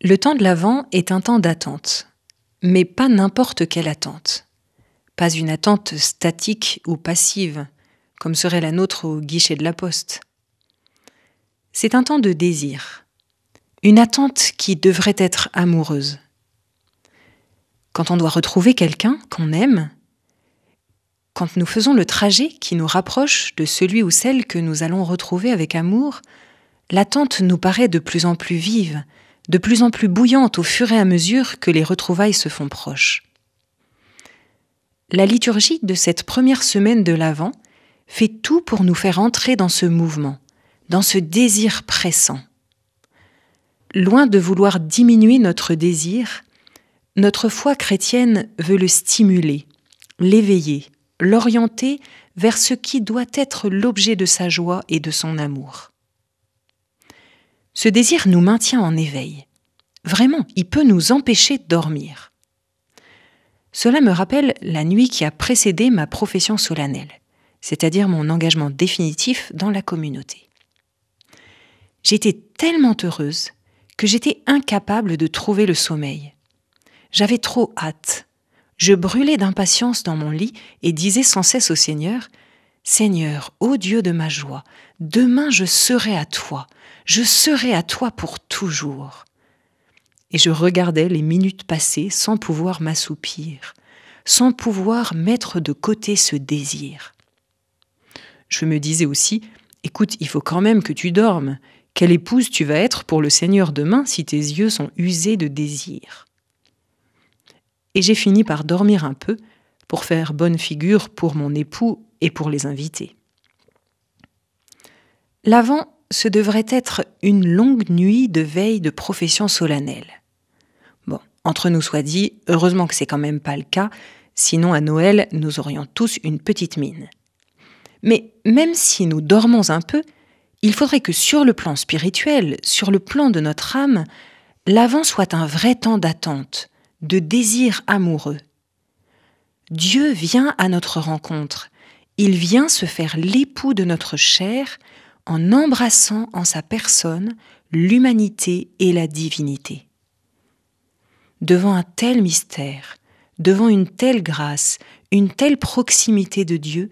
Le temps de l'Avent est un temps d'attente, mais pas n'importe quelle attente. Pas une attente statique ou passive, comme serait la nôtre au guichet de la poste. C'est un temps de désir, une attente qui devrait être amoureuse. Quand on doit retrouver quelqu'un qu'on aime, quand nous faisons le trajet qui nous rapproche de celui ou celle que nous allons retrouver avec amour, l'attente nous paraît de plus en plus vive, de plus en plus bouillante au fur et à mesure que les retrouvailles se font proches. La liturgie de cette première semaine de l'Avent fait tout pour nous faire entrer dans ce mouvement, dans ce désir pressant. Loin de vouloir diminuer notre désir, notre foi chrétienne veut le stimuler, l'éveiller, l'orienter vers ce qui doit être l'objet de sa joie et de son amour. Ce désir nous maintient en éveil. Vraiment, il peut nous empêcher de dormir. Cela me rappelle la nuit qui a précédé ma profession solennelle, c'est-à-dire mon engagement définitif dans la communauté. J'étais tellement heureuse que j'étais incapable de trouver le sommeil. J'avais trop hâte. Je brûlais d'impatience dans mon lit et disais sans cesse au Seigneur Seigneur, ô Dieu de ma joie, demain je serai à toi, je serai à toi pour toujours. Et je regardais les minutes passées sans pouvoir m'assoupir, sans pouvoir mettre de côté ce désir. Je me disais aussi, écoute, il faut quand même que tu dormes. Quelle épouse tu vas être pour le Seigneur demain si tes yeux sont usés de désir? Et j'ai fini par dormir un peu pour faire bonne figure pour mon époux et pour les invités. L'avant ce devrait être une longue nuit de veille de profession solennelle. Bon, entre nous soit dit, heureusement que c'est quand même pas le cas, sinon à Noël, nous aurions tous une petite mine. Mais même si nous dormons un peu, il faudrait que sur le plan spirituel, sur le plan de notre âme, l'avant soit un vrai temps d'attente, de désir amoureux. Dieu vient à notre rencontre, il vient se faire l'époux de notre chair en embrassant en sa personne l'humanité et la divinité. Devant un tel mystère, devant une telle grâce, une telle proximité de Dieu,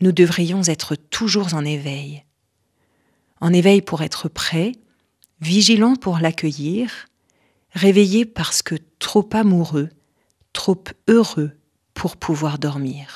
nous devrions être toujours en éveil. En éveil pour être prêts, vigilants pour l'accueillir, réveillés parce que trop amoureux, trop heureux pour pouvoir dormir.